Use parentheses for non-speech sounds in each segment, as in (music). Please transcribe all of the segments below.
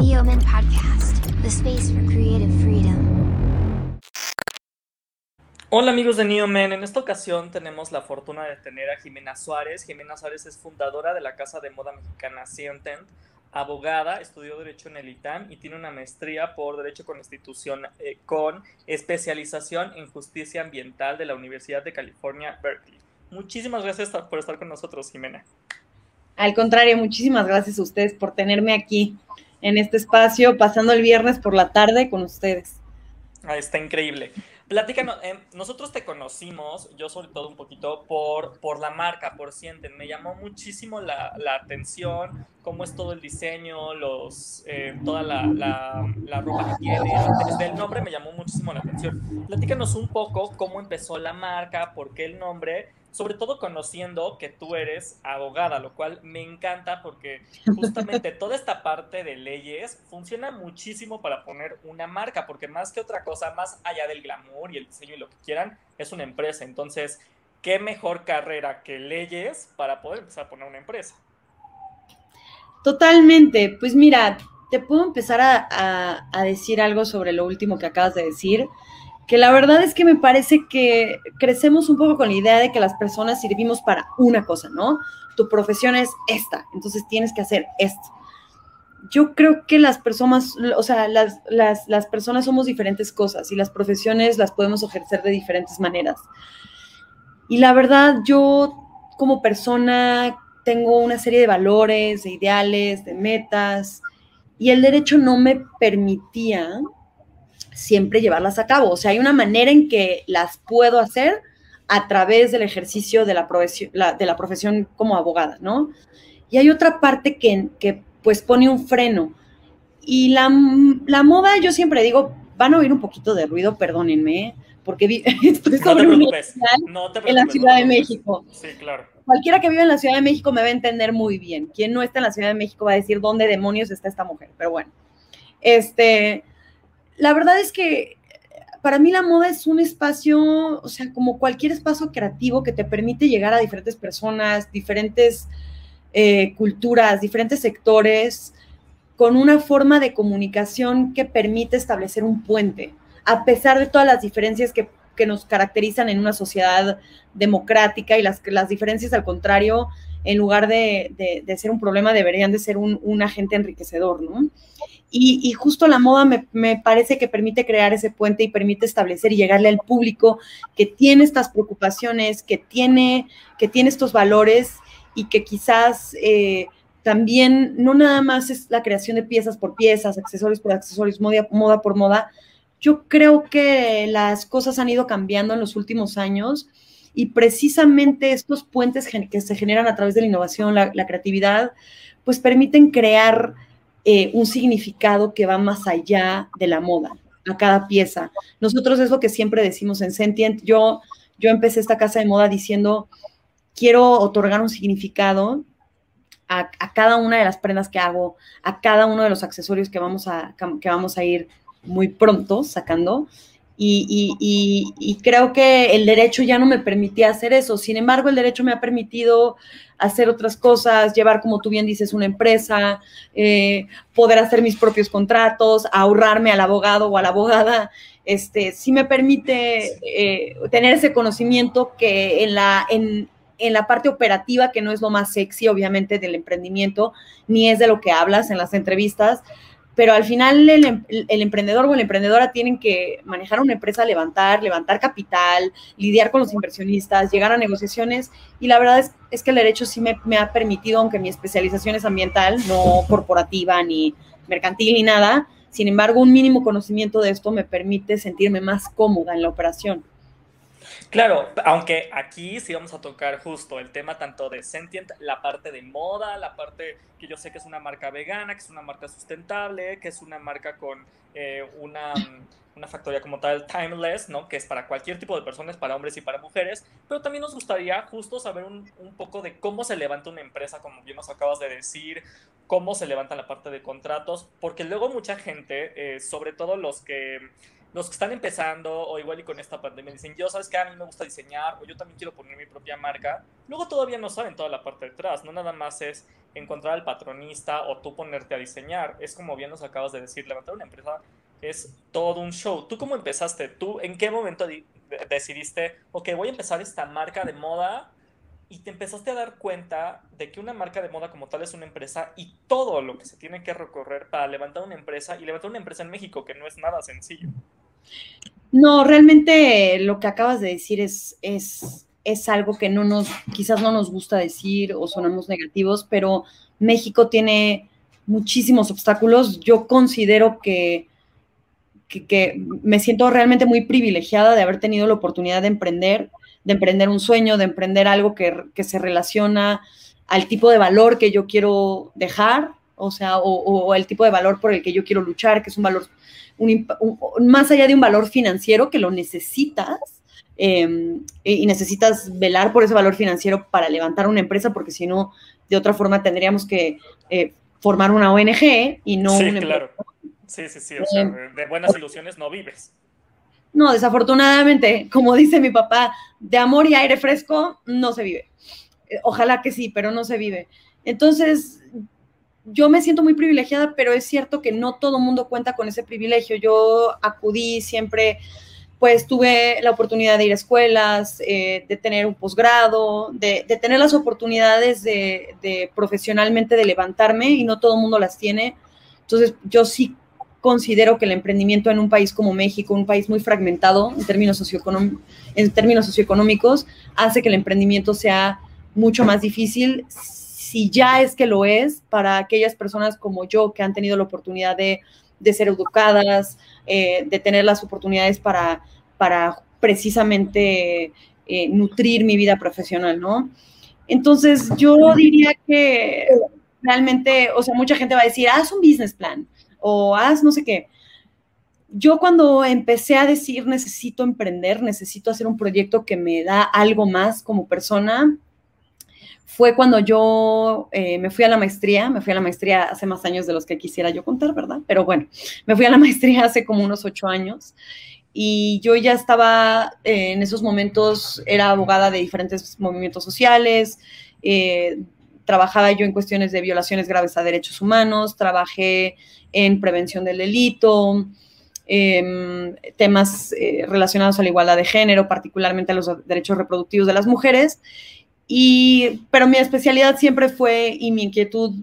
Neoman Podcast, the space for creative freedom. Hola amigos de Neoman, en esta ocasión tenemos la fortuna de tener a Jimena Suárez. Jimena Suárez es fundadora de la casa de moda mexicana Sienten, abogada, estudió Derecho en el ITAM y tiene una maestría por Derecho con Institución eh, con especialización en Justicia Ambiental de la Universidad de California, Berkeley. Muchísimas gracias por estar con nosotros, Jimena. Al contrario, muchísimas gracias a ustedes por tenerme aquí en este espacio, pasando el viernes por la tarde con ustedes. Ah, está increíble. Platícanos, eh, nosotros te conocimos, yo sobre todo un poquito, por, por la marca, por Sienten. Me llamó muchísimo la, la atención, cómo es todo el diseño, los, eh, toda la, la, la, ropa que tiene. Desde el nombre me llamó muchísimo la atención. Platícanos un poco cómo empezó la marca, por qué el nombre sobre todo conociendo que tú eres abogada, lo cual me encanta porque (laughs) justamente toda esta parte de leyes funciona muchísimo para poner una marca, porque más que otra cosa, más allá del glamour y el diseño y lo que quieran, es una empresa. Entonces, ¿qué mejor carrera que leyes para poder empezar a poner una empresa? Totalmente. Pues mira, te puedo empezar a, a decir algo sobre lo último que acabas de decir que la verdad es que me parece que crecemos un poco con la idea de que las personas servimos para una cosa, ¿no? Tu profesión es esta, entonces tienes que hacer esto. Yo creo que las personas, o sea, las, las, personas somos diferentes cosas y las profesiones las podemos ejercer de diferentes maneras. Y la verdad, yo como persona tengo una serie de valores, de ideales, de metas, y el derecho no me permitía siempre llevarlas a cabo. O sea, hay una manera en que las puedo hacer a través del ejercicio de la, profesión, de la profesión como abogada, ¿no? Y hay otra parte que, que pues pone un freno. Y la, la, moda, yo siempre digo, van a oír un poquito de ruido, perdónenme, porque (laughs) estoy sobre no en la Ciudad de México. Sí, claro. Cualquiera que viva en la Ciudad de México me va a entender muy bien. Quien no está en la Ciudad de México va a decir dónde demonios está esta mujer. Pero bueno, este, la verdad es que para mí la moda es un espacio, o sea, como cualquier espacio creativo que te permite llegar a diferentes personas, diferentes eh, culturas, diferentes sectores, con una forma de comunicación que permite establecer un puente, a pesar de todas las diferencias que, nos caracterizan en una sociedad democrática y las, las diferencias, al contrario, en lugar de, ser un problema, deberían de ser un, un agente enriquecedor, ¿no? Y, justo la moda me, parece que permite crear ese puente y permite establecer y llegarle al público que tiene estas preocupaciones, que tiene, que tiene estos valores y que quizás eh, también no nada más es la creación de piezas por piezas, accesorios por accesorios, moda, por moda. Yo creo que las cosas han ido cambiando en los últimos años y precisamente estos puentes que se generan a través de la innovación, la creatividad, pues permiten crear eh, un significado que va más allá de la moda, a cada pieza. Nosotros es lo que siempre decimos en Sentient. Yo, yo empecé esta casa de moda diciendo, quiero otorgar un significado a, cada una de las prendas que hago, a cada uno de los accesorios que vamos a, que vamos a ir muy pronto sacando. Y, creo que el derecho ya no me permitía hacer eso. Sin embargo, el derecho me ha permitido hacer otras cosas, llevar, como tú bien dices, una empresa, eh, poder hacer mis propios contratos, ahorrarme al abogado o a la abogada. Este, sí me permite eh, tener ese conocimiento que en la, en, en la parte operativa, que no es lo más sexy, obviamente, del emprendimiento, ni es de lo que hablas en las entrevistas, pero al final el, emprendedor o la emprendedora tienen que manejar una empresa, levantar, levantar capital, lidiar con los inversionistas, llegar a negociaciones y la verdad es, que el derecho sí me, me, ha permitido, aunque mi especialización es ambiental, no corporativa ni mercantil ni nada, sin embargo un mínimo conocimiento de esto me permite sentirme más cómoda en la operación. Claro, aunque aquí sí vamos a tocar justo el tema tanto de Sentient, la parte de moda, la parte que yo sé que es una marca vegana, que es una marca sustentable, que es una marca con eh, una, una, factoría como tal timeless, ¿no? Que es para cualquier tipo de personas, para hombres y para mujeres, pero también nos gustaría justo saber un, un poco de cómo se levanta una empresa, como bien nos acabas de decir, cómo se levanta la parte de contratos, porque luego mucha gente, eh, sobre todo los que los que están empezando o igual y con esta pandemia dicen, yo sabes que a mí me gusta diseñar o yo también quiero poner mi propia marca, luego todavía no saben toda la parte detrás, no nada más es encontrar al patronista o tú ponerte a diseñar. Es como bien nos acabas de decir, levantar una empresa es todo un show. ¿Tú cómo empezaste? ¿Tú en qué momento decidiste, ok, voy a empezar esta marca de moda? Y te empezaste a dar cuenta de que una marca de moda como tal es una empresa y todo lo que se tiene que recorrer para levantar una empresa y levantar una empresa en México, que no es nada sencillo. No, realmente lo que acabas de decir es, es, es algo que no nos, quizás no nos gusta decir o sonamos negativos, pero México tiene muchísimos obstáculos. Yo considero que que, me siento realmente muy privilegiada de haber tenido la oportunidad de emprender, de emprender un sueño, de emprender algo que, se relaciona al tipo de valor que yo quiero dejar, o sea, o, el tipo de valor por el que yo quiero luchar, que es un valor, más allá de un valor financiero que lo necesitas, em, y necesitas velar por ese valor financiero para levantar una empresa, porque si no, de otra forma tendríamos que eh, formar una ONG y no una claro. Sí, sí, sí, o sea, eh, de buenas ilusiones no vives. No, desafortunadamente, como dice mi papá, de amor y aire fresco no se vive. Eh, ojalá que sí, pero no se vive. Entonces, yo me siento muy privilegiada, pero es cierto que no todo mundo cuenta con ese privilegio. Yo acudí siempre, pues tuve la oportunidad de ir a escuelas, eh, de tener un posgrado, de, tener las oportunidades de, de, profesionalmente de levantarme y no todo mundo las tiene. Entonces, yo sí considero que el emprendimiento en un país como México, un país muy fragmentado en términos, en términos socioeconómicos, hace que el emprendimiento sea mucho más difícil, si ya es que lo es, para aquellas personas como yo que han tenido la oportunidad de, ser educadas, eh, de tener las oportunidades para, para precisamente eh, nutrir mi vida profesional, ¿no? Entonces, yo diría que realmente, o sea, mucha gente va a decir, haz un business plan o haz no sé qué. Yo cuando empecé a decir necesito emprender, necesito hacer un proyecto que me da algo más como persona, fue cuando yo eh, me fui a la maestría, me fui a la maestría hace más años de los que quisiera yo contar, ¿verdad? Pero bueno, me fui a la (laughs) maestría hace como unos ocho años y yo ya estaba eh, en esos momentos, era abogada de diferentes movimientos sociales, eh, trabajaba yo en cuestiones de violaciones graves a derechos humanos, trabajé en prevención del delito, em, temas relacionados a la igualdad de género, particularmente a los derechos reproductivos de las mujeres. Y, pero mi especialidad siempre fue y mi inquietud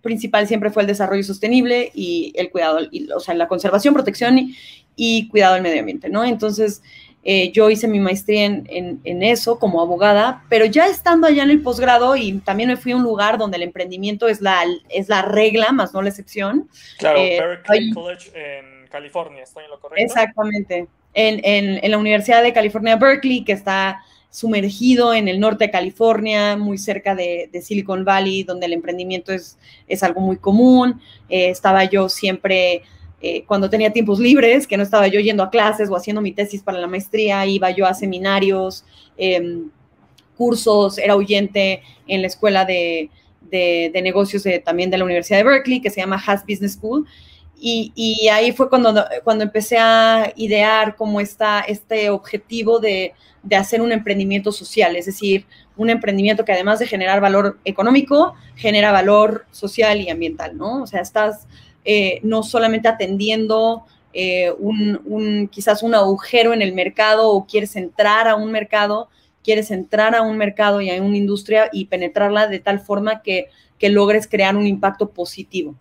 principal siempre fue el desarrollo sostenible y el cuidado, o sea, la conservación, protección y, y cuidado del medio ambiente, ¿no? Entonces, eh, yo hice mi maestría en, eso como abogada, pero ya estando allá en el posgrado y también me fui a un lugar donde el emprendimiento es la, es la regla, más no la excepción. Claro, eh, Berkeley College en California, ¿estoy en lo correcto? Exactamente, en, en, la Universidad de California, Berkeley, que está sumergido en el norte de California, muy cerca de, Silicon Valley, donde el emprendimiento es, es algo muy común. Eh, estaba yo siempre eh, cuando tenía tiempos libres, que no estaba yo yendo a clases o haciendo mi tesis para la maestría, iba yo a seminarios, em, cursos, era oyente en la escuela de, negocios también de la Universidad de Berkeley, que se llama Haas Business School. Y, ahí fue cuando, cuando empecé a idear como está este objetivo de, de hacer un emprendimiento social, es decir, un emprendimiento que además de generar valor económico, genera valor social y ambiental, ¿no? O sea, estás eh, no solamente atendiendo eh, un, quizás un agujero en el mercado o quieres entrar a un mercado, quieres entrar a un mercado y a una industria y penetrarla de tal forma que, logres crear un impacto positivo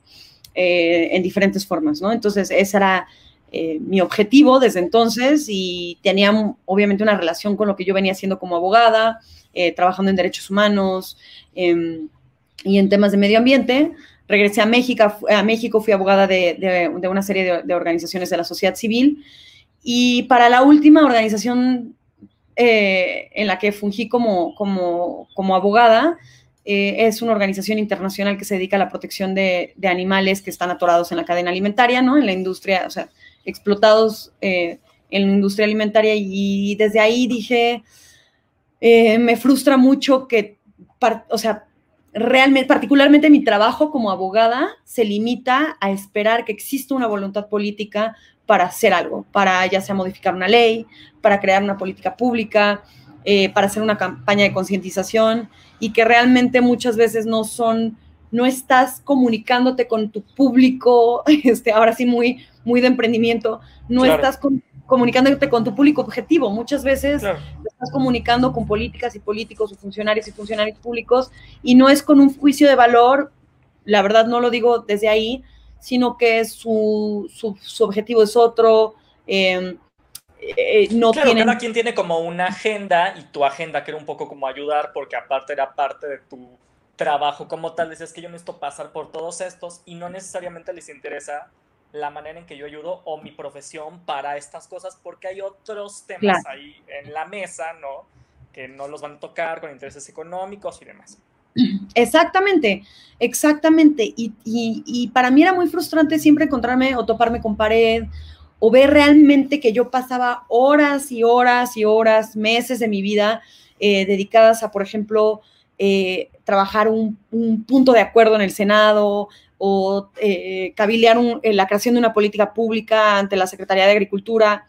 eh, en diferentes formas, ¿no? Entonces, ese era mi objetivo desde entonces y tenía obviamente una relación con lo que yo venía haciendo como abogada, trabajando en derechos humanos em, y en temas de medio ambiente, regresé a México, a México fui abogada de, una serie de, organizaciones de la sociedad civil y para la última organización eh, en la que fungí como, como, abogada, eh, es una organización internacional que se dedica a la protección de, animales que están atorados en la cadena alimentaria, ¿no? En la industria, o sea, explotados eh, en la industria alimentaria y desde ahí dije, me frustra mucho que, o sea, realmente, particularmente mi trabajo como abogada, se limita a esperar que exista una voluntad política para hacer algo, para ya sea modificar una ley, para crear una política pública, eh, para hacer una campaña de concientización y que realmente muchas veces no son no estás comunicándote con tu público, (laughs) este, ahora sí muy, muy de emprendimiento, no estás comunicándote con tu público objetivo. Muchas veces estás comunicando con políticas y políticos o funcionarios y funcionarios públicos y no es con un juicio de valor, la verdad no lo digo desde ahí, sino que su, su, objetivo es otro. Em, eh, no claro, cada quien tiene como una agenda y tu agenda que era un poco como ayudar porque aparte era parte de tu trabajo como tal, decías que yo necesito pasar por todos estos y no necesariamente les interesa la manera en que yo ayudo o mi profesión para estas cosas porque hay otros temas ahí en la mesa, ¿no? Que no los van a tocar con intereses económicos y demás. Exactamente, exactamente. Y, y, para mí era muy frustrante siempre encontrarme o toparme con pared o ver realmente que yo pasaba horas y horas y horas, meses de mi vida eh, dedicadas a, por ejemplo, eh, trabajar un, punto de acuerdo en el Senado o eh, cabilear eh, la creación de una política pública ante la Secretaría de Agricultura.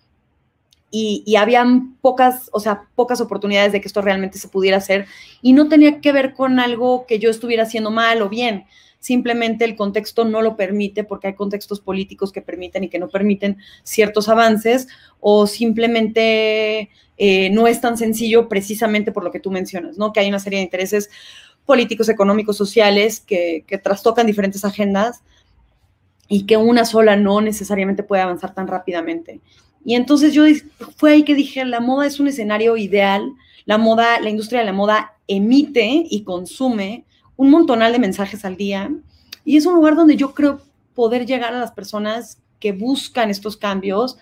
Y, y habían pocas, o sea, pocas oportunidades de que esto realmente se pudiera hacer y no tenía que ver con algo que yo estuviera haciendo mal o bien, simplemente el contexto no lo permite porque hay contextos políticos que permiten y que no permiten ciertos avances o simplemente eh, no es tan sencillo precisamente por lo que tú mencionas, ¿no? Que hay una serie de intereses políticos, económicos, sociales que, trastocan diferentes agendas y que una sola no necesariamente puede avanzar tan rápidamente. Y entonces yo fue ahí que dije, la moda es un escenario ideal, la moda, la industria de la moda emite y consume un montonal de mensajes al día y es un lugar donde yo creo poder llegar a las personas que buscan estos cambios,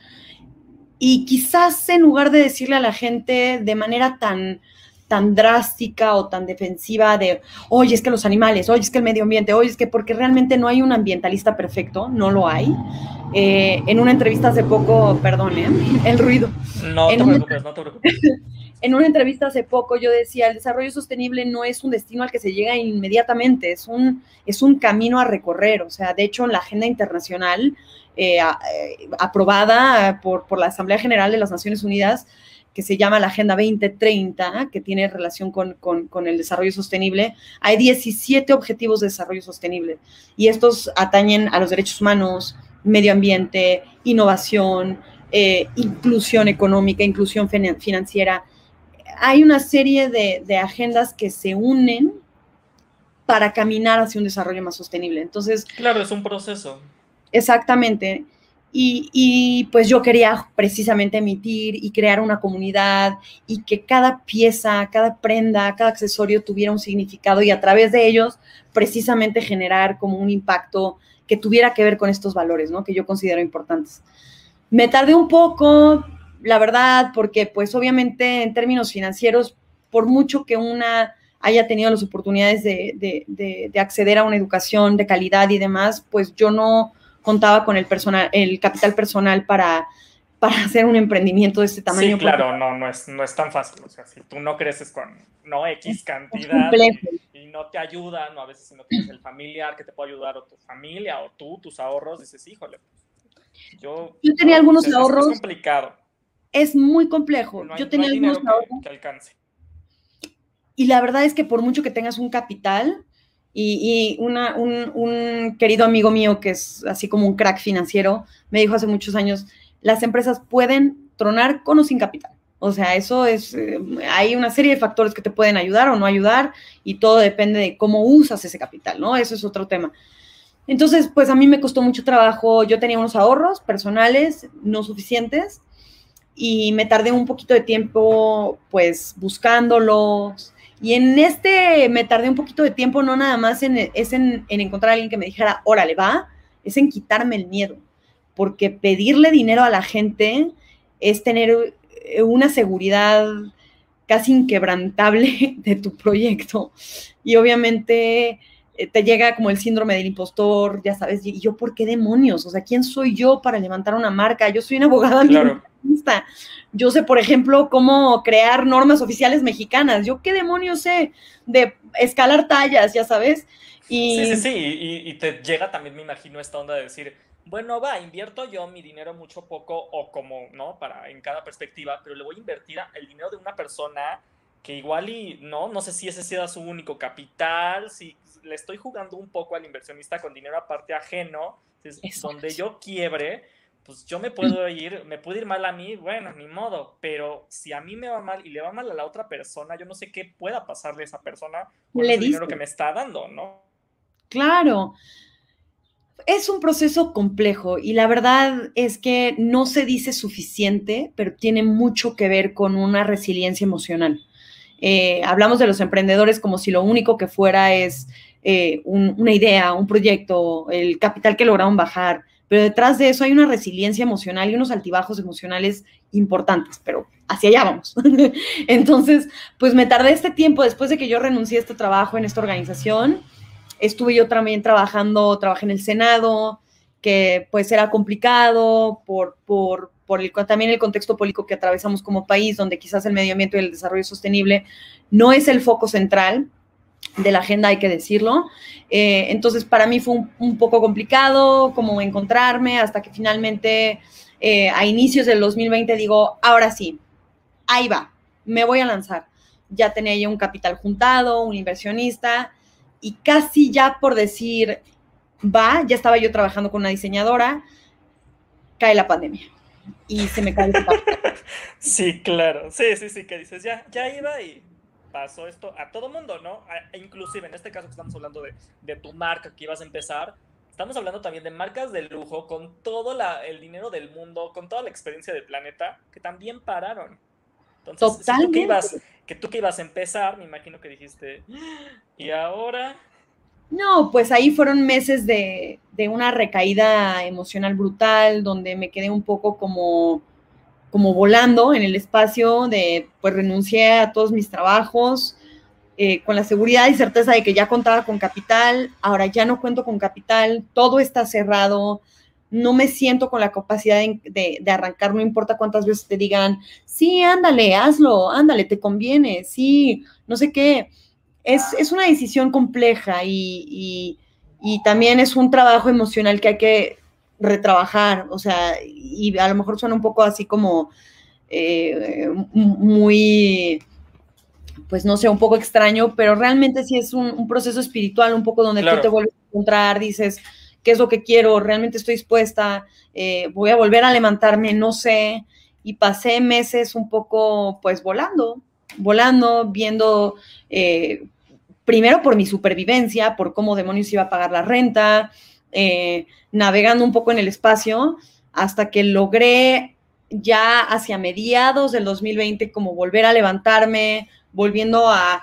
y quizás en lugar de decirle a la gente de manera tan, tan drástica o tan defensiva de, oye, es que los animales, oye, es que el medio ambiente, oye, es que porque realmente no hay un ambientalista perfecto, no lo hay. Eh, en una entrevista hace poco, perdón, ¿eh? el ruido. No te preocupes, no te preocupes. (laughs) En una entrevista hace poco yo decía, el desarrollo sostenible no es un destino al que se llega inmediatamente, es un, es un camino a recorrer. O sea, de hecho, en la agenda internacional eh, eh, aprobada por, por, la Asamblea General de las Naciones Unidas, que se llama la Agenda 2030, que tiene relación con, con, el desarrollo sostenible, hay 17 objetivos de desarrollo sostenible y estos atañen a los derechos humanos, medio ambiente, innovación, eh, inclusión económica, inclusión financiera. Hay una serie de, de agendas que se unen para caminar hacia un desarrollo más sostenible. Entonces, claro, es un proceso. Exactamente. Y, pues yo quería precisamente emitir y crear una comunidad y que cada pieza, cada prenda, cada accesorio tuviera un significado y a través de ellos precisamente generar como un impacto que tuviera que ver con estos valores, ¿no? Que yo considero importantes. Me tardé un poco, la verdad, porque pues obviamente en términos financieros, por mucho que una haya tenido las oportunidades de, de acceder a una educación de calidad y demás, pues yo no contaba con el, personal, el capital personal para, para hacer un emprendimiento de este tamaño. Sí, claro, no, no es, no es tan fácil. O sea, si tú no creces con no X cantidad y, no te ayudan, o a veces si no tienes el familiar que te puede ayudar, o tu familia, o tú, tus ahorros, dices, híjole, pues, yo, yo tenía algunos ahorros. Es complicado. Es muy complejo. yo tenía algunos ahorros. que alcance. Y la verdad es que por mucho que tengas un capital, y, un, querido amigo mío que es así como un crack financiero me dijo hace muchos años, las empresas pueden tronar con o sin capital. O sea, eso es, eh, hay una serie de factores que te pueden ayudar o no ayudar y todo depende de cómo usas ese capital, ¿no? Eso es otro tema. Entonces, pues a mí me costó mucho trabajo, yo tenía unos ahorros personales no suficientes y me tardé un poquito de tiempo pues buscándolos, y en este me tardé un poquito de tiempo, no nada más en, es en, encontrar a alguien que me dijera, órale, va, es en quitarme el miedo, porque pedirle dinero a la gente es tener eh, una seguridad casi inquebrantable (laughs) de tu proyecto. Y obviamente eh, te llega como el síndrome del impostor, ya sabes, y yo, ¿por qué demonios? O sea, ¿quién soy yo para levantar una marca? Yo soy una abogada claro. Yo sé, por ejemplo, cómo crear normas oficiales mexicanas. Yo qué demonios sé de escalar tallas, ya sabes. Y... Sí, sí, sí, y, te llega también, me imagino, esta onda de decir, bueno, va, invierto yo mi dinero mucho poco o como, ¿no? Para en cada perspectiva, pero le voy a invertir el dinero de una persona que igual y no, no sé si ese sea su único capital, si le estoy jugando un poco al inversionista con dinero aparte ajeno, donde yo quiebre, pues yo me puedo ir, me puede ir mal a mí, bueno, ni modo, pero si a mí me va mal y le va mal a la otra persona, yo no sé qué pueda pasarle a esa persona con el dinero que me está dando, ¿no? Claro. Es un proceso complejo y la verdad es que no se dice suficiente, pero tiene mucho que ver con una resiliencia emocional. Eh, hablamos de los emprendedores como si lo único que fuera es eh, una idea, un proyecto, el capital que lograron bajar, pero detrás de eso hay una resiliencia emocional y unos altibajos emocionales importantes, pero hacia allá vamos. (laughs) Entonces, pues me tardé este tiempo después de que yo renuncié a este trabajo en esta organización. Estuve yo también trabajando, trabajé en el Senado, que pues era complicado por, por, por el, también el contexto político que atravesamos como país, donde quizás el medio ambiente y el desarrollo sostenible no es el foco central, de la agenda, hay que decirlo. Eh, entonces, para mí fue un, poco complicado como encontrarme hasta que finalmente eh, a inicios del 2020 digo, ahora sí, ahí va, me voy a lanzar. Ya tenía yo un capital juntado, un inversionista y casi ya por decir, va, ya estaba yo trabajando con una diseñadora, cae la pandemia y se me cae el (laughs) Sí, claro, sí, sí, sí, que dices, ya, ya iba y pasó esto a todo mundo, ¿no? E inclusive en este caso que estamos hablando de, de, tu marca que ibas a empezar, estamos hablando también de marcas de lujo con todo la, el dinero del mundo, con toda la experiencia del planeta, que también pararon. Entonces, tú que, ibas, que tú que ibas a empezar, me imagino que dijiste, ¿y ahora? No, pues ahí fueron meses de, de una recaída emocional brutal, donde me quedé un poco como como volando en el espacio de, pues renuncié a todos mis trabajos eh, con la seguridad y certeza de que ya contaba con capital, ahora ya no cuento con capital, todo está cerrado, no me siento con la capacidad de, arrancar, no importa cuántas veces te digan, sí, ándale, hazlo, ándale, te conviene, sí, no sé qué. Es, una decisión compleja y, y también es un trabajo emocional que hay que retrabajar, o sea, y a lo mejor suena un poco así como eh, muy, pues no sé, un poco extraño, pero realmente sí es un, proceso espiritual, un poco donde tú te vuelves a encontrar, dices, ¿qué es lo que quiero? ¿Realmente estoy dispuesta? Eh, ¿Voy a volver a levantarme? No sé. Y pasé meses un poco, pues, volando, volando, viendo, eh, primero por mi supervivencia, por cómo demonios iba a pagar la renta, eh, navegando un poco en el espacio hasta que logré ya hacia mediados del 2020 como volver a levantarme, volviendo a,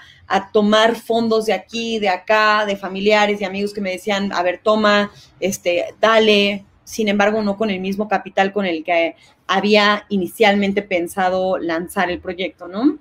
tomar fondos de aquí, de acá, de familiares y amigos que me decían, a ver, toma, este, dale, sin embargo, no con el mismo capital con el que había inicialmente pensado lanzar el proyecto, ¿no?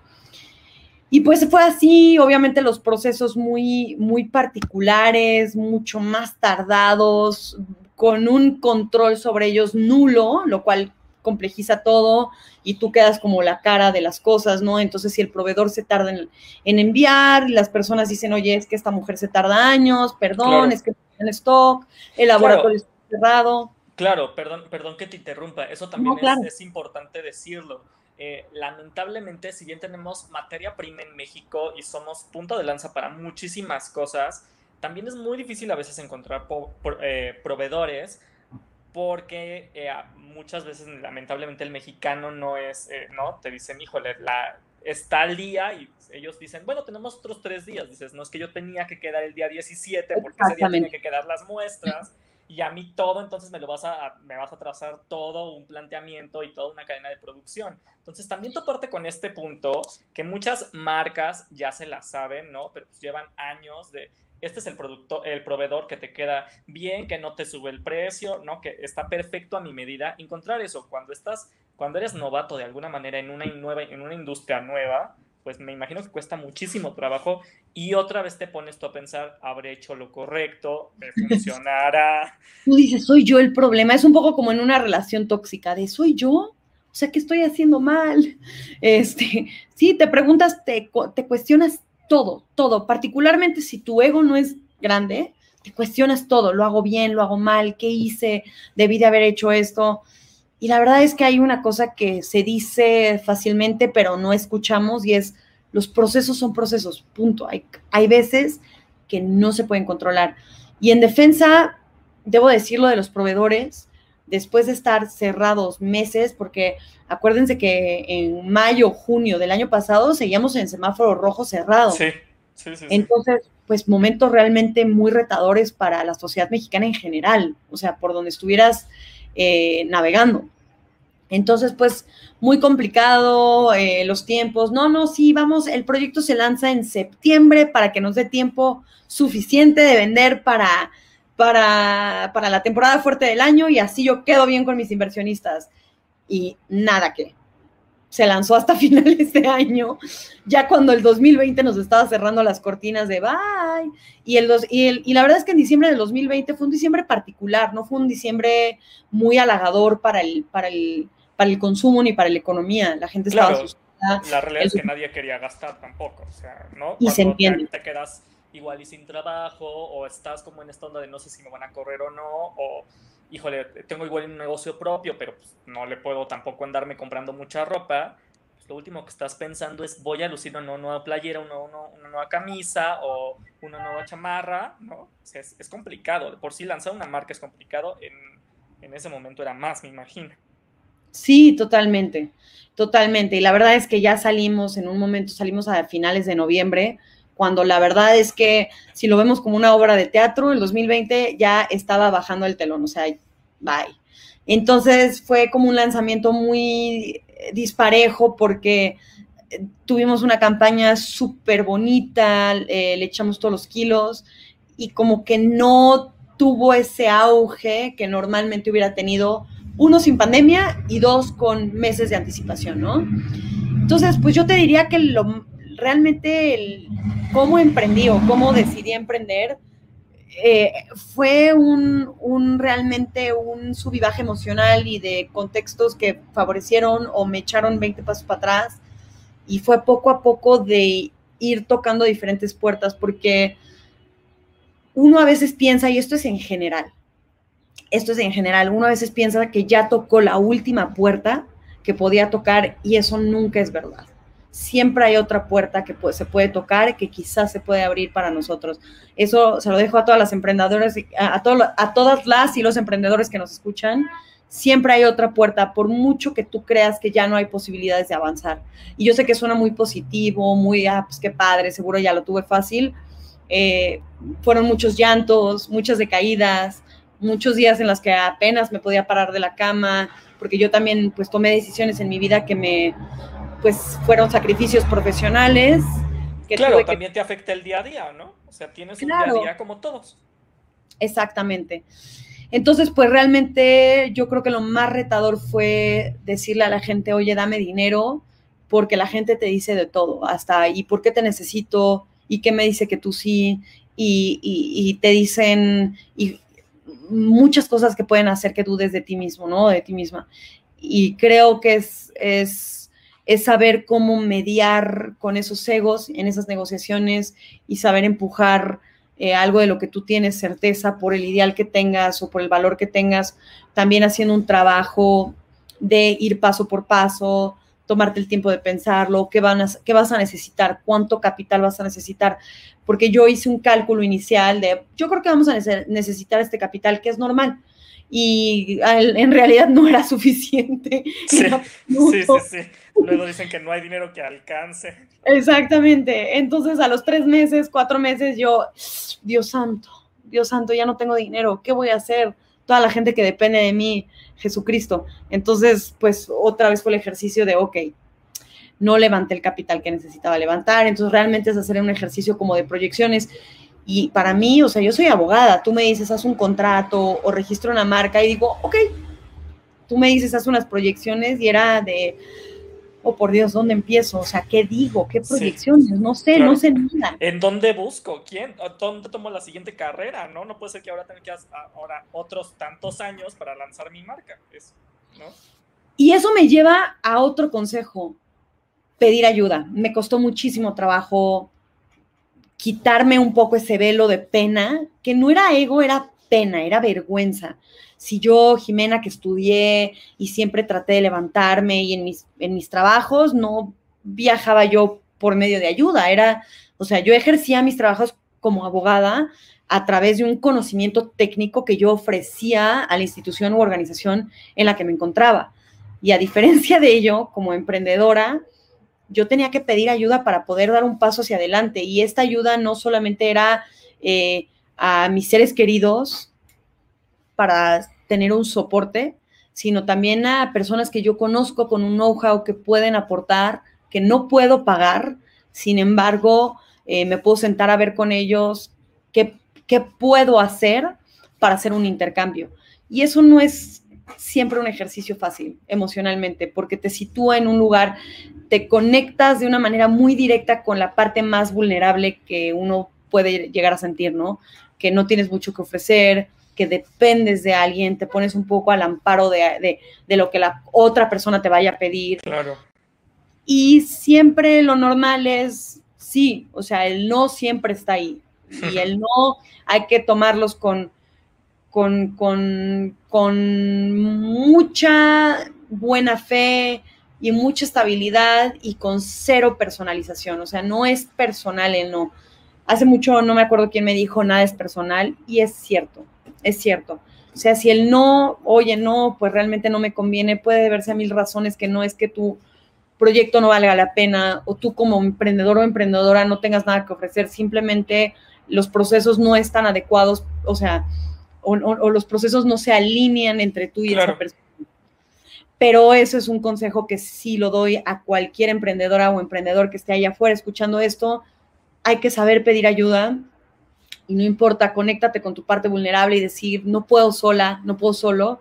Y pues fue así, obviamente los procesos muy, muy particulares, mucho más tardados, con un control sobre ellos nulo, lo cual complejiza todo y tú quedas como la cara de las cosas, ¿no? Entonces, si el proveedor se tarda en, enviar y las personas dicen, oye, es que esta mujer se tarda años, perdón, es que en stock, el laboratorio está cerrado. Claro, perdón, perdón que te interrumpa, eso también es, es importante decirlo eh, lamentablemente, si bien tenemos materia prima en México y somos punto de lanza para muchísimas cosas, también es muy difícil a veces encontrar eh, proveedores porque eh, muchas veces lamentablemente el mexicano no es, ¿no? Te dicen, híjole, la, está al día y ellos dicen, bueno, tenemos otros tres días. Dices, no es que yo tenía que quedar el día 17 porque ese día tiene que quedar las muestras y a mí todo, entonces me lo vas a, me vas a trazar todo un planteamiento y toda una cadena de producción. Entonces también toparte con este punto que muchas marcas ya se la saben, ¿no? Pero pues llevan años de, este es el producto, el proveedor que te queda bien, que no te sube el precio, ¿no? Que está perfecto a mi medida. Encontrar eso cuando estás, cuando eres novato de alguna manera en una nueva, en una industria nueva, pues me imagino que cuesta muchísimo trabajo y otra vez te pones tú a pensar, habré hecho lo correcto, me (laughs) funcionará. Tú dices, soy yo el problema, es un poco como en una relación tóxica de, ¿soy yo? O sea, ¿qué estoy haciendo mal? (laughs) Este, sí, te preguntas, te, te cuestionas todo, todo, particularmente si tu ego no es grande, te cuestionas todo, lo hago bien, lo hago mal, ¿qué hice? Debí de haber hecho esto. Y la verdad es que hay una cosa que se dice fácilmente, pero no escuchamos, y es Los procesos son procesos, punto. Hay, hay veces que no se pueden controlar. Y en defensa, debo decirlo de los proveedores, después de estar cerrados meses, porque acuérdense que en mayo, junio del año pasado seguíamos en semáforo rojo cerrado. Sí, sí, sí. Entonces, pues momentos realmente muy retadores para la sociedad mexicana en general, o sea, por donde estuvieras eh, navegando. Entonces, pues muy complicado eh, los tiempos. No, no, sí, vamos, el proyecto se lanza en septiembre para que nos dé tiempo suficiente de vender para, para, para la temporada fuerte del año y así yo quedo bien con mis inversionistas. Y nada que. Se lanzó hasta (laughs) finales de año, ya cuando el 2020 nos estaba cerrando las cortinas de bye. Y, el, dos- y, el- y la verdad es que en diciembre del 2020 fue un diciembre particular, no fue un diciembre muy halagador para el, para el, para el consumo ni para la economía. La gente estaba Claro. asustada. La realidad es que nadie quería gastar tampoco, o sea, ¿no? Y se Cuando entiende. Te, te quedas igual y sin trabajo, o estás como en esta onda de no sé si me van a correr o no, o híjole, tengo igual un negocio propio, pero pues, no le puedo tampoco andarme comprando mucha ropa. Pues, lo último que estás pensando es voy a lucir una nueva playera, una, una- una nueva camisa o una nueva chamarra, ¿no? O sea, es, es complicado. De por sí lanzar una marca es complicado, en, en ese momento era más, me imagino. Sí, totalmente, totalmente. Y la verdad es que ya salimos, en un momento salimos a finales de noviembre, cuando la verdad es que si lo vemos como una obra de teatro, el 2020 ya estaba bajando el telón, o sea, bye. Entonces fue como un lanzamiento muy disparejo porque eh, tuvimos una campaña súper bonita, eh, le echamos todos los kilos y como que no tuvo ese auge que normalmente hubiera tenido uno sin pandemia y dos con meses de anticipación, ¿no? Entonces, pues yo te diría que lo, realmente el, cómo emprendí o cómo decidí emprender eh, fue un, un, realmente un subivaje emocional y de contextos que favorecieron o me echaron 20 pasos para atrás y fue poco a poco de ir tocando diferentes puertas porque uno a veces piensa, y esto es en general, esto es en general, uno a veces piensa que ya tocó la última puerta que podía tocar y eso nunca es verdad. Siempre hay otra puerta que se puede tocar, que quizás se puede abrir para nosotros. Eso se lo dejo a todas las emprendedoras, a, a, todas las y los emprendedores que nos escuchan. Siempre hay otra puerta, por mucho que tú creas que ya no hay posibilidades de avanzar. Y yo sé que suena muy positivo, muy, ah, pues qué padre, seguro ya lo tuve fácil. Eh, fueron muchos llantos, muchas decaídas, muchos días en los que apenas me podía parar de la cama, porque yo también pues tomé decisiones en mi vida que me pues fueron sacrificios profesionales. Que claro, que... también te afecta el día a día, ¿no? O sea, tienes claro. un día a día como todos. Exactamente. Entonces, pues realmente yo creo que lo más retador fue decirle a la gente, oye, dame dinero, porque la gente te dice de todo, hasta, ¿y por qué te necesito? ¿Y qué me dice que tú sí? Y, y, y te dicen, y muchas cosas que pueden hacer que dudes de ti mismo, ¿no? De ti misma. Y creo que es, es, es saber cómo mediar con esos egos en esas negociaciones y saber empujar eh, algo de lo que tú tienes certeza por el ideal que tengas o por el valor que tengas, también haciendo un trabajo de ir paso por paso, tomarte el tiempo de pensarlo, qué, qué vas a necesitar, cuánto capital vas a necesitar, porque yo hice un cálculo inicial de, yo creo que vamos a necesitar este capital, que es normal, y en realidad no era suficiente. (laughs) Sí, sí, sí, sí. Luego dicen que no hay dinero que alcance. Exactamente. Entonces a los tres meses, cuatro meses, yo, Dios santo, Dios santo, ya no tengo dinero, ¿qué voy a hacer? Toda la gente que depende de mí, Jesucristo. Entonces, pues otra vez fue el ejercicio de, ok, no levanté el capital que necesitaba levantar, entonces realmente es hacer un ejercicio como de proyecciones. Y para mí, o sea, yo soy abogada, tú me dices, haz un contrato o registro una marca y digo, ok, tú me dices, haz unas proyecciones y era de, oh por Dios, ¿dónde empiezo? O sea, ¿qué digo? ¿Qué proyecciones? Sí, no sé, claro. no sé nada. ¿En dónde busco? ¿Quién? ¿Dónde tomo la siguiente carrera? ¿No? No puede ser que ahora tenga que hacer ahora otros tantos años para lanzar mi marca. Eso, ¿no? Y eso me lleva a otro consejo, pedir ayuda. Me costó muchísimo trabajo quitarme un poco ese velo de pena, que no era ego, era pena, era vergüenza. Si yo, Jimena, que estudié y siempre traté de levantarme y en mis, en mis trabajos, no viajaba yo por medio de ayuda, era, o sea, yo ejercía mis trabajos como abogada a través de un conocimiento técnico que yo ofrecía a la institución u organización en la que me encontraba. Y a diferencia de ello, como emprendedora, yo tenía que pedir ayuda para poder dar un paso hacia adelante. Y esta ayuda no solamente era eh, a mis seres queridos para tener un soporte, sino también a personas que yo conozco con un know-how que pueden aportar, que no puedo pagar, sin embargo, eh, me puedo sentar a ver con ellos qué, qué puedo hacer para hacer un intercambio. Y eso no es siempre un ejercicio fácil emocionalmente, porque te sitúa en un lugar, te conectas de una manera muy directa con la parte más vulnerable que uno puede llegar a sentir, ¿no? Que no tienes mucho que ofrecer, que dependes de alguien, te pones un poco al amparo de, lo que la otra persona te vaya a pedir. Claro. Y siempre lo normal es, sí, o sea, el no siempre está ahí. Y (laughs) el no hay que tomarlos con, con, con, con mucha buena fe y mucha estabilidad y con cero personalización. O sea, no es personal el no. Hace mucho no me acuerdo quién me dijo nada es personal y es cierto es cierto. O sea, si el no, oye, no, pues realmente no me conviene, puede verse a mil razones que no es que tu proyecto no valga la pena o tú como emprendedor o emprendedora no tengas nada que ofrecer, simplemente los procesos no están adecuados, o sea, o, los procesos no se alinean entre tú y esa persona. Pero eso es un consejo que sí lo doy a cualquier emprendedora o emprendedor que esté allá afuera escuchando esto. Hay que saber pedir ayuda, y no importa, conéctate con tu parte vulnerable y decir, no puedo sola, no puedo solo,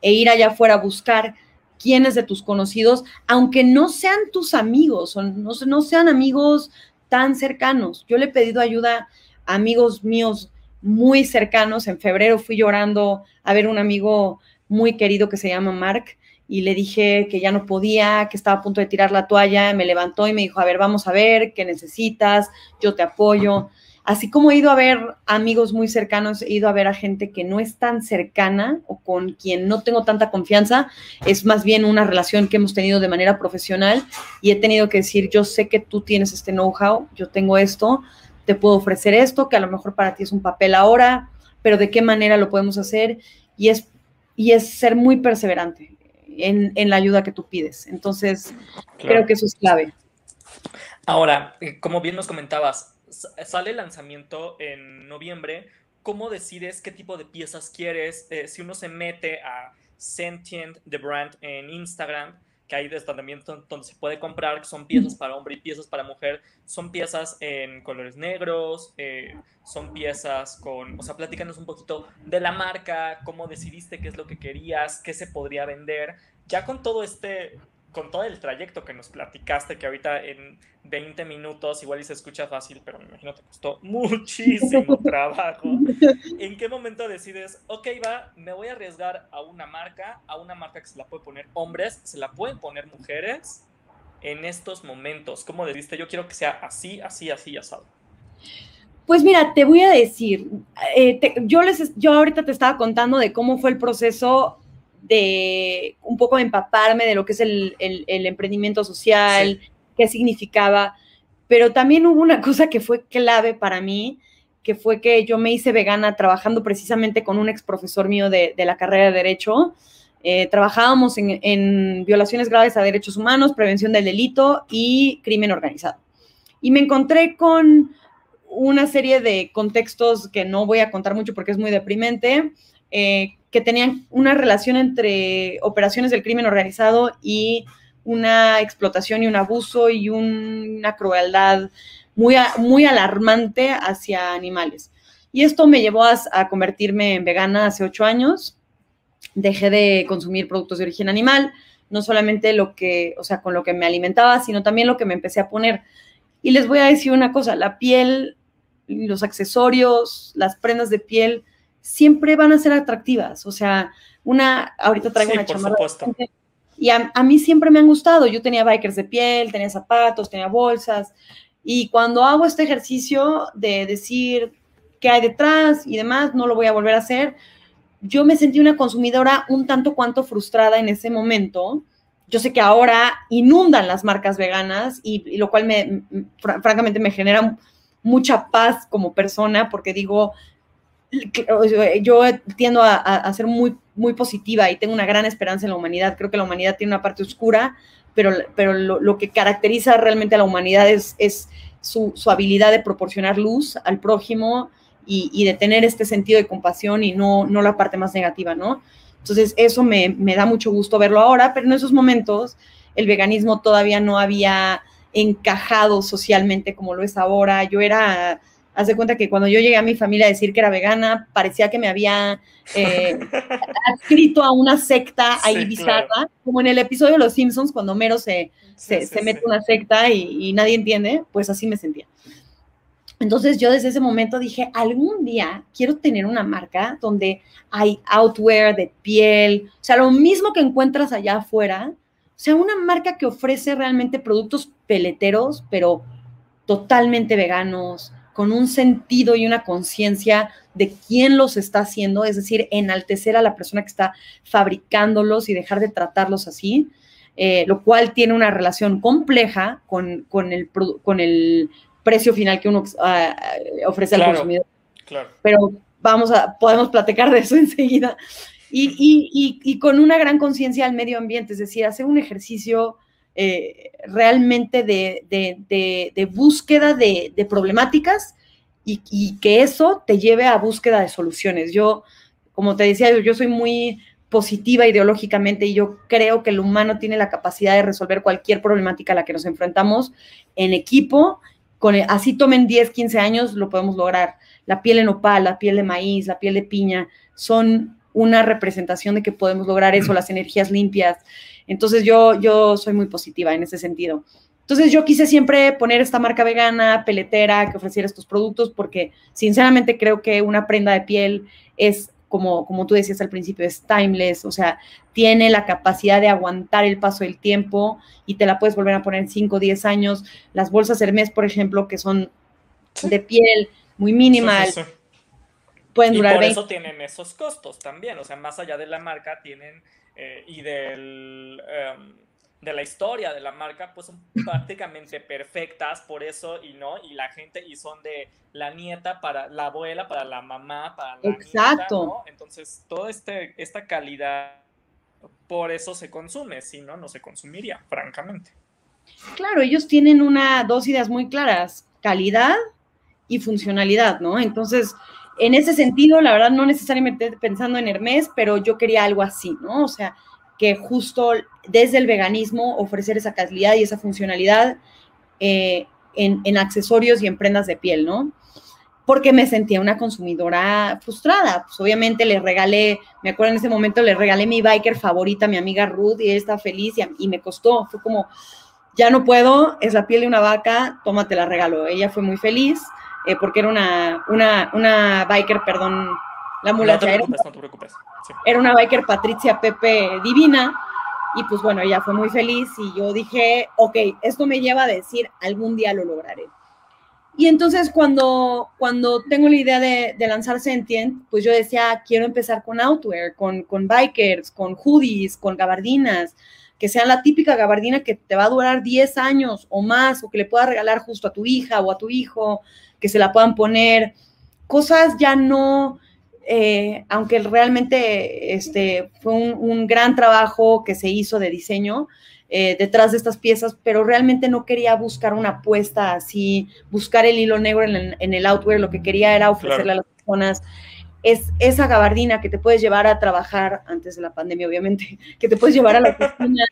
e ir allá afuera a buscar quiénes de tus conocidos, aunque no sean tus amigos, o no, no sean amigos tan cercanos. Yo le he pedido ayuda a amigos míos muy cercanos. En febrero fui llorando a ver un amigo muy querido que se llama Mark y le dije que ya no podía, que estaba a punto de tirar la toalla, me levantó y me dijo, a ver, vamos a ver, ¿qué necesitas? Yo te apoyo. Así como he ido a ver amigos muy cercanos, he ido a ver a gente que no es tan cercana o con quien no tengo tanta confianza, es más bien una relación que hemos tenido de manera profesional y he tenido que decir, yo sé que tú tienes este know-how, yo tengo esto, te puedo ofrecer esto, que a lo mejor para ti es un papel ahora, pero de qué manera lo podemos hacer y es, y es ser muy perseverante en, la ayuda que tú pides. Entonces, creo que eso es clave. Ahora, eh, como bien nos comentabas, sale el lanzamiento en noviembre, ¿cómo decides qué tipo de piezas quieres? Eh, si uno se mete a Sentient The Brand en Instagram, que hay también donde se puede comprar, son piezas para hombre y piezas para mujer, son piezas en colores negros, eh, son piezas con, o sea, platícanos un poquito de la marca, cómo decidiste qué es lo que querías, qué se podría vender, ya con todo este con todo el trayecto que nos platicaste, que ahorita en 20 minutos igual y se escucha fácil, pero me imagino te costó (laughs) muchísimo trabajo. ¿En qué momento decides, ok, va, me voy a arriesgar a una marca, a una marca que se la puede poner hombres, se la pueden poner mujeres en estos momentos? ¿Cómo decidiste, yo quiero que sea así, así, así, asado? Pues mira, te voy a decir, eh, yo, les, yo ahorita te estaba contando de cómo fue el proceso de un poco empaparme de lo que es el, emprendimiento social, qué significaba, pero también hubo una cosa que fue clave para mí, que fue que yo me hice vegana trabajando precisamente con un ex profesor mío de, la carrera de Derecho. Eh, trabajábamos en, en, violaciones graves a derechos humanos, prevención del delito y crimen organizado. Y me encontré con una serie de contextos que no voy a contar mucho porque es muy deprimente, eh, que tenían una relación entre operaciones del crimen organizado y una explotación y un abuso y una crueldad muy, muy alarmante hacia animales. Y esto me llevó a, a, convertirme en vegana hace ocho años. Dejé de consumir productos de origen animal, no solamente lo que, o sea, con lo que me alimentaba, sino también lo que me empecé a poner. Y les voy a decir una cosa, la piel, los accesorios, las prendas de piel siempre van a ser atractivas. O sea, una, ahorita traigo una chamarra. Y a, mí siempre me han gustado. Yo tenía bikers de piel, tenía zapatos, tenía bolsas. Y cuando hago este ejercicio de decir qué hay detrás y demás, no lo voy a volver a hacer, yo me sentí una consumidora un tanto cuanto frustrada en ese momento yo sé que ahora inundan las marcas veganas y, lo cual me, francamente me genera mucha paz como persona porque digo, yo tiendo a, ser muy, muy positiva y tengo una gran esperanza en la humanidad. Creo que la humanidad tiene una parte oscura, pero, pero lo, que caracteriza realmente a la humanidad es, es su, habilidad de proporcionar luz al prójimo y, de tener este sentido de compasión y no, no la parte más negativa, ¿no? Entonces, eso me, me da mucho gusto verlo ahora, pero en esos momentos el veganismo todavía no había encajado socialmente como lo es ahora. Yo era Haz de cuenta que cuando yo llegué a mi familia a decir que era vegana, parecía que me había eh, (laughs) adscrito a una secta ahí bizarra, como en el episodio de Los Simpsons, cuando Mero se, se, mete una secta y, nadie entiende, pues así me sentía. Entonces yo desde ese momento dije, algún día quiero tener una marca donde hay outwear de piel, o sea, lo mismo que encuentras allá afuera, o sea, una marca que ofrece realmente productos peleteros, pero totalmente veganos, con un sentido y una conciencia de quién los está haciendo, es decir, enaltecer a la persona que está fabricándolos y dejar de tratarlos así, eh, lo cual tiene una relación compleja con, el, con el precio final que uno ah, ofrece al consumidor. Claro. Pero vamos a, podemos platicar de eso (laughs) enseguida. Y, con una gran conciencia al medio ambiente, es decir, hacer un ejercicio eh, realmente de, búsqueda de, problemáticas y, que eso te lleve a búsqueda de soluciones. Yo, como te decía, yo, soy muy positiva ideológicamente y yo creo que el humano tiene la capacidad de resolver cualquier problemática a la que nos enfrentamos en equipo. Con, así tomen 10, 15 años, lo podemos lograr. La piel en opal, la piel de maíz, la piel de piña, son una representación de que podemos lograr eso, las energías limpias, entonces yo, yo soy muy positiva en ese sentido. Entonces yo quise siempre poner esta marca vegana, peletera, que ofreciera estos productos, porque sinceramente creo que una prenda de piel es, como, como tú decías al principio, es timeless, o sea, tiene la capacidad de aguantar el paso del tiempo y te la puedes volver a poner en 5 o 10 años. Las bolsas Hermes, por ejemplo, que son de piel muy minimal. pueden durar por eso tienen esos costos también, o sea, más allá de la marca, tienen eh, y del, em, de la historia de la marca, pues son (laughs) prácticamente perfectas por eso y no, y la gente, y son de la nieta para la abuela, para la mamá, para la Exacto. ¿no? Entonces, toda este, esta calidad, por eso se consume, si no, no se consumiría, francamente. Claro, ellos tienen una, dos ideas muy claras, calidad y funcionalidad, ¿no? Entonces, en ese sentido, la verdad, no necesariamente pensando en Hermes, pero yo quería algo así, ¿no? O sea, que justo desde el veganismo ofrecer esa calidad y esa funcionalidad eh, en, accesorios y en prendas de piel, ¿no? Porque me sentía una consumidora frustrada. Pues obviamente le regalé, me acuerdo en ese momento, le regalé mi biker favorita, mi amiga Ruth, y ella está feliz y, y me costó. Fue como, ya no puedo, es la piel de una vaca, tómate la regalo. Ella fue muy feliz eh, porque era una, una, una biker, perdón, la mulata. No te preocupes, no te preocupes. Era una biker Patricia Pepe divina. Y pues bueno, ella fue muy feliz y yo dije, ok, esto me lleva a decir, algún día lo lograré. Y entonces cuando, cuando tengo la idea de, de lanzar Sentient, pues yo decía, quiero empezar con outwear, con, con bikers, con hoodies, con gabardinas, que sean la típica gabardina que te va a durar 10 años o más, o que le puedas regalar justo a tu hija o a tu hijo, que se la puedan poner, cosas ya no, eh, aunque realmente este, fue un, gran trabajo que se hizo de diseño eh, detrás de estas piezas, pero realmente no quería buscar una apuesta así, buscar el hilo negro en, el outwear, lo que quería era ofrecerle a las personas es esa gabardina que te puedes llevar a trabajar antes de la pandemia, obviamente, (laughs) que te puedes llevar a la oficina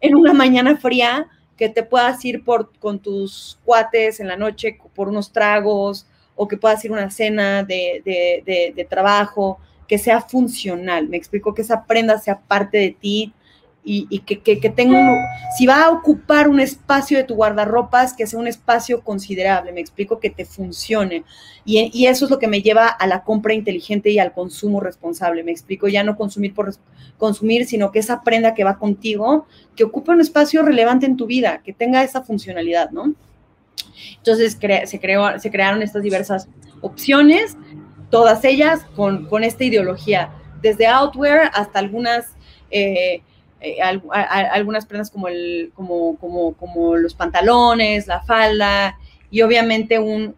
en una mañana fría que te puedas ir por, con tus cuates en la noche por unos tragos o que puedas ir a una cena de, de, de, trabajo, que sea funcional. Me explico que esa prenda sea parte de ti y, que, que, tenga un, si va a ocupar un espacio de tu guardarropas, que sea un espacio considerable, me explico que te funcione. Y, y, eso es lo que me lleva a la compra inteligente y al consumo responsable, me explico, ya no consumir por consumir, sino que esa prenda que va contigo, que ocupe un espacio relevante en tu vida, que tenga esa funcionalidad, ¿no? Entonces se, creó, se crearon estas diversas opciones, todas ellas con, con esta ideología, desde outwear hasta algunas... Eh, eh, algunas prendas como, el, como, como, como los pantalones, la falda y obviamente un,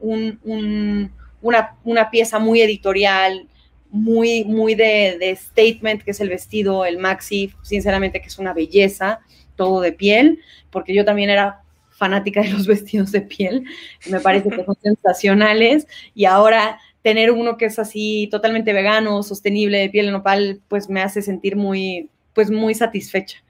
una, una, pieza muy editorial, muy, muy de, de, statement, que es el vestido, el maxi, sinceramente que es una belleza, todo de piel, porque yo también era fanática de los (laughs) vestidos de piel, me parece que son (laughs) sensacionales y ahora tener uno que es así totalmente vegano, sostenible, de piel en opal, pues me hace sentir muy, pues muy satisfecha.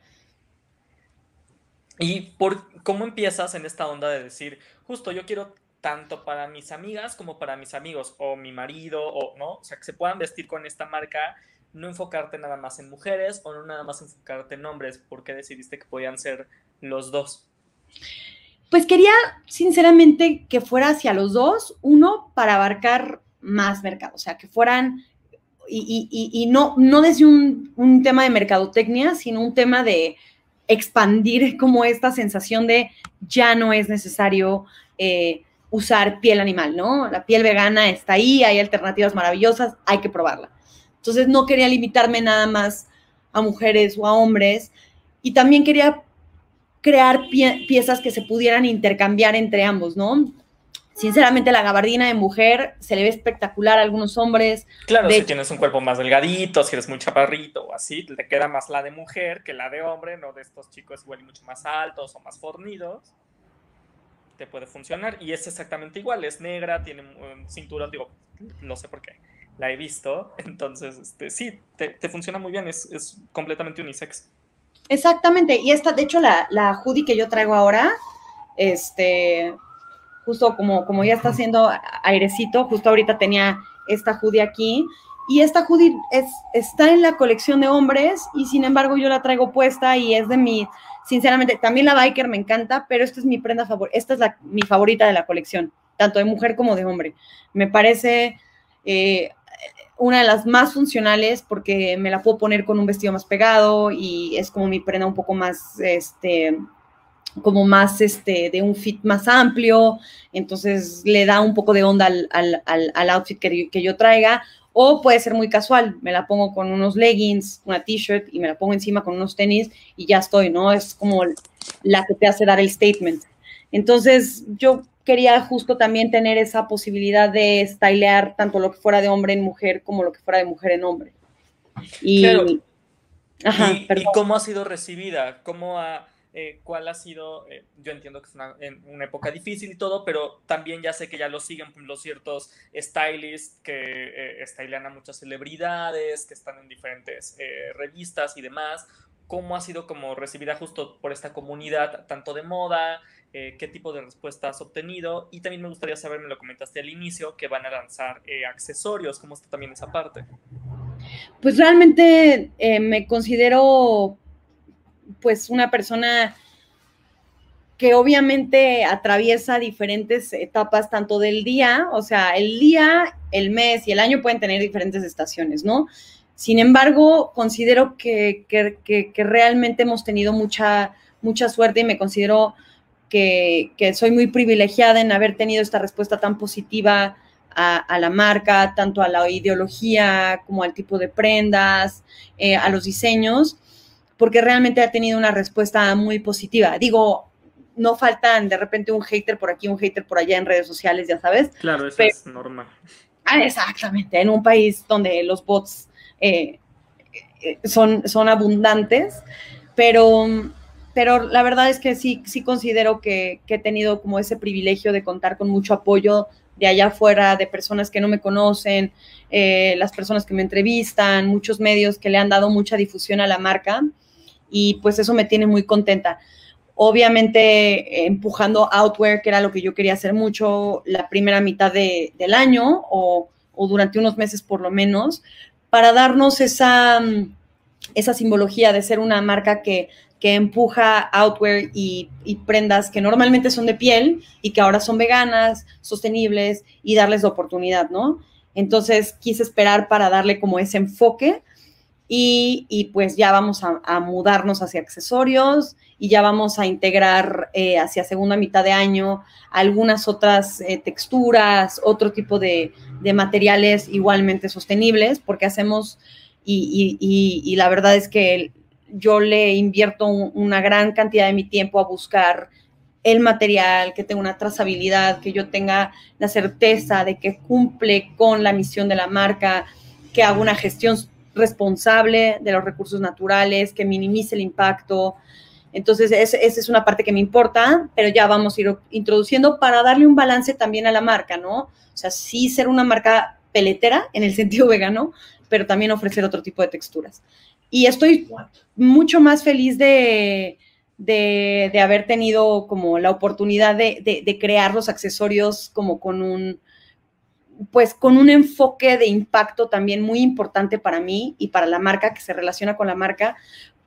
¿Y por cómo empiezas en esta onda de decir, justo yo quiero tanto para mis amigas como para mis amigos o mi marido o no, o sea, que se puedan vestir con esta marca, no enfocarte nada más en mujeres o no nada más enfocarte en hombres, ¿por qué decidiste que podían ser los dos? Pues quería, sinceramente, que fuera hacia los dos, uno para abarcar más mercado, o sea, que fueran, y, no, no desde un, un, tema de mercadotecnia, sino un tema de expandir como esta sensación de ya no es necesario eh, usar piel animal, ¿no? La piel vegana está ahí, hay alternativas maravillosas, hay que probarla. Entonces no quería limitarme nada más a mujeres o a hombres y también quería crear piezas que se pudieran intercambiar entre ambos, ¿no? Sinceramente, la gabardina de mujer se le ve espectacular a algunos hombres. Claro, si tienes un cuerpo más delgadito, si eres muy chaparrito o así, te queda más la de mujer que la de hombre, no de estos chicos igual y mucho más altos o más fornidos. Te puede funcionar y es exactamente igual, es negra, tiene un cinturón, digo, no sé por qué, la he visto, (laughs) entonces, este, sí, te, te funciona muy bien, es, es completamente unisex. Exactamente, y esta, de hecho, la, la hoodie que yo traigo ahora, este, justo como, como ya está haciendo airecito, justo ahorita tenía esta hoodie aquí, y esta hoodie es, está en la colección de hombres, y sin embargo yo la traigo puesta y es de mi, sinceramente, también la biker me encanta, pero esta es mi prenda favorita, esta es la, mi favorita de la colección, tanto de mujer como de hombre. Me parece... Eh, una de las más funcionales porque me la puedo poner con un vestido más pegado y es como mi prenda un poco más, este, como más, este, de un fit más amplio, entonces le da un poco de onda al, al, outfit que, que, yo traiga, o puede ser muy casual, me la pongo con unos leggings, una t-shirt y me la pongo encima con unos tenis y ya estoy, ¿no? Es como la que te hace dar el statement. Entonces, yo quería justo también tener esa posibilidad de stylear tanto lo que fuera de hombre en mujer como lo que fuera de mujer en hombre. Y, ¿Y, cómo ha sido recibida? ¿Cómo ha, eh, ¿Cuál ha sido? Eh, yo entiendo que es una, época difícil y todo, pero también ya sé que ya lo siguen los ciertos stylists que eh, stylean a muchas celebridades, que están en diferentes eh, revistas y demás. ¿Cómo ha sido como recibida justo por esta comunidad, tanto de moda, qué tipo de respuesta has obtenido y también me gustaría saber, me lo comentaste al inicio, que van a lanzar accesorios, ¿cómo está también esa parte? Pues realmente me considero pues una persona que obviamente atraviesa diferentes etapas tanto del día, o sea, el día, el mes y el año pueden tener diferentes estaciones, ¿no? Sin embargo, considero que, que, que realmente hemos tenido mucha, mucha suerte y me considero que, soy muy privilegiada en haber tenido esta respuesta tan positiva a, la marca, tanto a la ideología como al tipo de prendas, eh, a los diseños, porque realmente ha tenido una respuesta muy positiva. Digo, no faltan de repente un hater por aquí, un hater por allá en redes sociales, ya sabes. Claro, eso es normal. Ah, exactamente, en un país donde los bots eh, eh, son, son abundantes, pero pero la verdad es que sí, sí considero que, he tenido como ese privilegio de contar con mucho apoyo de allá afuera, de personas que no me conocen, eh, las personas que me entrevistan, muchos medios que le han dado mucha difusión a la marca y pues eso me tiene muy contenta. Obviamente empujando outwear, que era lo que yo quería hacer mucho la primera mitad del año o, durante unos meses por lo menos, para darnos esa, esa simbología de ser una marca que que empuja outwear y, prendas que normalmente son de piel y que ahora son veganas, sostenibles y darles la oportunidad, ¿no? Entonces quise esperar para darle como ese enfoque y, pues ya vamos a, mudarnos hacia accesorios y ya vamos a integrar eh, hacia segunda mitad de año algunas otras eh, texturas, otro tipo de, materiales igualmente sostenibles, porque hacemos, y, y, la verdad es que yo le invierto una gran cantidad de mi tiempo a buscar el material, que tenga una trazabilidad, que yo tenga la certeza de que cumple con la misión de la marca, que haga una gestión responsable de los recursos naturales, que minimice el impacto. Entonces, esa es una parte que me importa, pero ya vamos a ir introduciendo para darle un balance también a la marca, ¿no? O sea, sí ser una marca peletera en el (laughs) sentido vegano, pero también ofrecer otro tipo de texturas. Y estoy mucho más feliz de, de, haber tenido como la oportunidad de, de, crear los accesorios como con un, pues con un enfoque de impacto también muy importante para mí y para la marca, que se relaciona con la marca,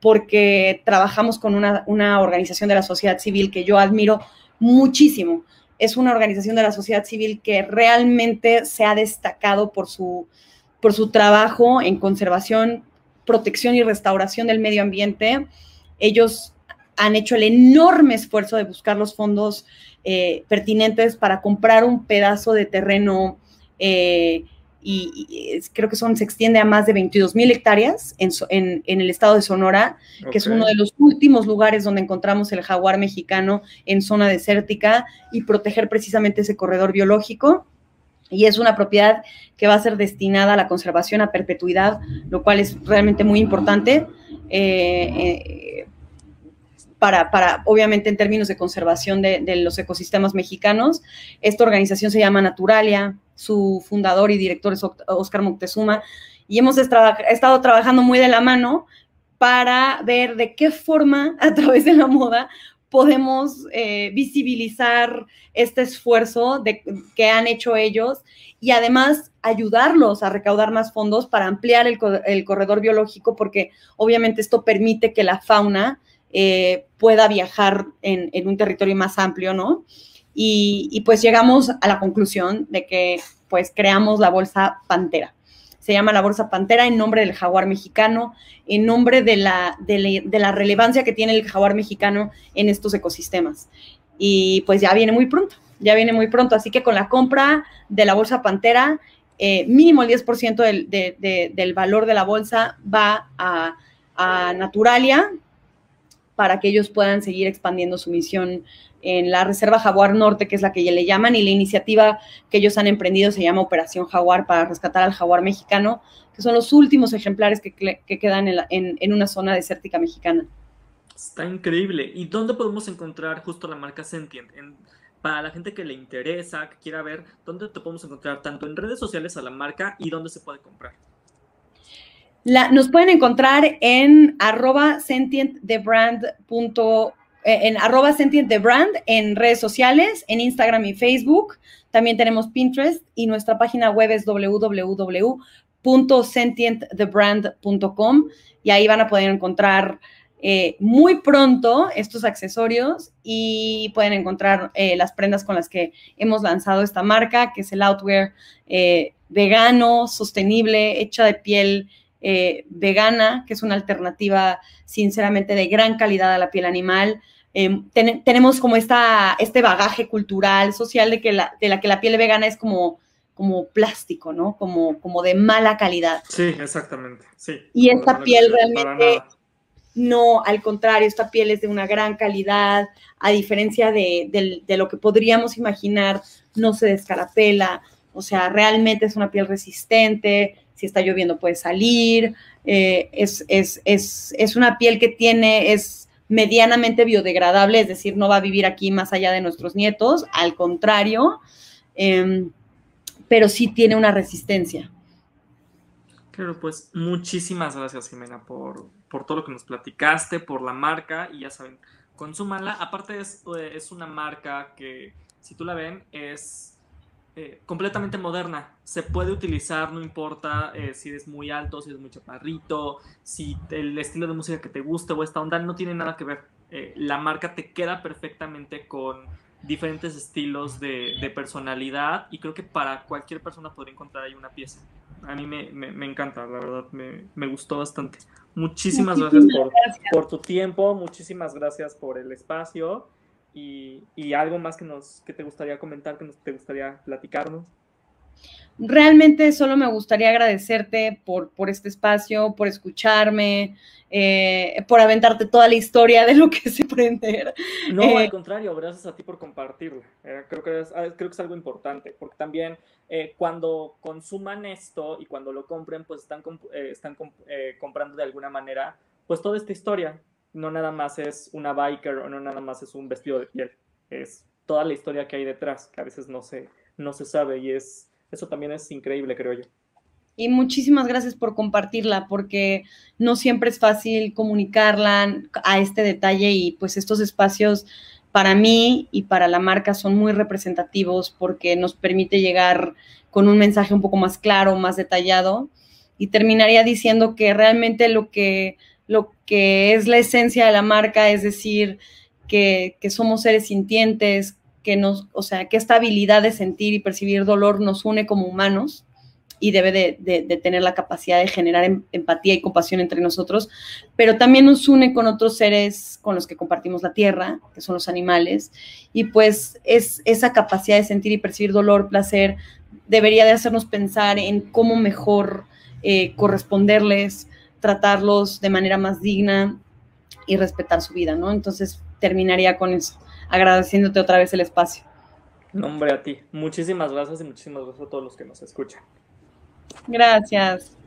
porque trabajamos con una, una organización de la sociedad civil que yo admiro muchísimo. Es una organización de la sociedad civil que realmente se ha destacado por su, por su trabajo en conservación, protección y restauración del medio ambiente. Ellos han hecho el enorme esfuerzo de buscar los fondos eh, pertinentes para comprar un pedazo de terreno eh, y, creo que son, se extiende a más de 22 mil hectáreas en, el estado de Sonora, que es uno de los últimos lugares donde encontramos el jaguar mexicano en zona desértica y proteger precisamente ese corredor biológico. Y es una propiedad que va a ser destinada a la conservación a perpetuidad, lo cual es realmente muy importante. Eh, para, para, obviamente, en términos de conservación de, los ecosistemas mexicanos. Esta organización se llama Naturalia, su fundador y director es Oscar Moctezuma, y hemos estado trabajando muy de la mano para ver de qué forma, (laughs) a través de la moda, podemos eh, visibilizar este esfuerzo de, que han hecho ellos y además ayudarlos a recaudar más fondos para ampliar el, el corredor biológico, porque obviamente esto permite que la fauna eh, pueda viajar en, un territorio más amplio, ¿no? Y, pues llegamos a la conclusión de que pues creamos la bolsa Pantera. Se llama la bolsa Pantera en nombre del jaguar mexicano, en nombre de la, relevancia que tiene el jaguar mexicano en estos ecosistemas. Y pues ya viene muy pronto, ya viene muy pronto. Así que con la compra de la bolsa Pantera, eh, mínimo el 10% del, del, valor de la bolsa va a Naturalia, para que ellos puedan seguir expandiendo su misión en la Reserva Jaguar Norte, que es la que ya le llaman, y la iniciativa que ellos han emprendido se llama Operación Jaguar para rescatar al jaguar mexicano, que son los últimos ejemplares que, quedan en, una zona desértica mexicana. Está increíble. ¿Y dónde podemos encontrar justo la marca Sentient? para la gente que le interesa, que quiera ver, ¿dónde te podemos encontrar tanto en redes sociales a la marca y dónde se puede comprar? Nos pueden encontrar en arroba. Eh, en arroba en redes sociales, en Instagram y Facebook. También tenemos Pinterest y nuestra página web es www.sentientthebrand.com y ahí van a poder encontrar eh, muy pronto estos accesorios y pueden encontrar eh, las prendas con las que hemos lanzado esta marca, que es el outwear vegano, sostenible, hecha de piel eh, vegana, que es una alternativa sinceramente de gran calidad a la piel animal. Em, tenemos como esta, este bagaje cultural, social, de, que la, de la que la piel vegana es como, como plástico, ¿no? Como, como de mala calidad. Sí, exactamente. Sí. Y esta piel realmente no, al contrario, esta piel es de una gran calidad, a diferencia de, de, lo que podríamos imaginar, no se descarapela, o sea, realmente es una piel resistente, si está lloviendo puede salir, eh, es, es, una piel que tiene, es medianamente biodegradable, es decir, no va a vivir aquí más allá de nuestros nietos, al contrario, em, pero sí tiene una resistencia. Claro, pues muchísimas gracias, Jimena, por, por todo lo que nos platicaste, por la marca, y ya saben, consúmanla. Aparte es, es una marca que, si tú la ven, es eh, completamente moderna. Se puede utilizar, no importa eh, si eres muy alto, si eres muy chaparrito, si el estilo de música que te guste o esta onda, no tiene nada que ver. Eh, la marca te queda perfectamente con diferentes estilos de, personalidad y creo que para cualquier persona podría encontrar ahí una pieza. A mí me, me, encanta, la verdad, me, me, gustó bastante. Muchísimas, gracias, por, por tu tiempo, muchísimas gracias por el espacio. Y, algo más que, nos, que te gustaría comentar, que nos, te gustaría platicarnos. realmente solo me gustaría agradecerte por, por este espacio, por escucharme, eh, por aventarte toda la historia de lo que es emprender. No, Eh, al contrario, gracias a ti por compartirlo. Eh, creo, que es, ah, creo que es algo importante, porque también eh, cuando consuman esto y cuando lo compren, pues están, eh, están eh, comprando de alguna manera, pues toda esta historia. No nada más es una biker o no nada más es un vestido de piel, es toda la historia que hay detrás, que a veces no se, no se sabe y es, eso también es increíble, creo yo. Y muchísimas gracias por compartirla, porque no siempre es fácil comunicarla a este detalle y pues estos espacios para mí y para la marca son muy representativos porque nos permite llegar con un mensaje un poco más claro, más detallado. Y terminaría diciendo que realmente lo que, lo que es la esencia de la marca, es decir, que, que somos seres sintientes, que nos, o sea, que esta habilidad de sentir y percibir dolor nos une como humanos y debe de, tener la capacidad de generar em- empatía y compasión entre nosotros, pero también nos une con otros seres con los que compartimos la tierra, que son los animales, y pues es esa capacidad de sentir y percibir dolor, placer, debería de hacernos pensar en cómo mejor eh, corresponderles, tratarlos de manera más digna y respetar su vida, ¿no? Entonces terminaría con eso, agradeciéndote otra vez el espacio. Nombre a ti. Muchísimas gracias y muchísimas gracias a todos los que nos escuchan. Gracias.